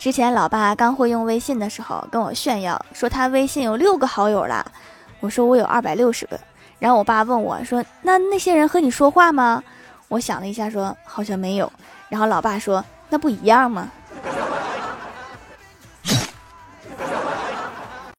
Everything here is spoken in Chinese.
之前老爸刚会用微信的时候跟我炫耀，说他微信有六个好友了。我说我有二百六十个，然后我爸问我说：‘那那些人和你说话吗？’我想了一下说：‘好像没有。’然后老爸说：‘那不一样吗？’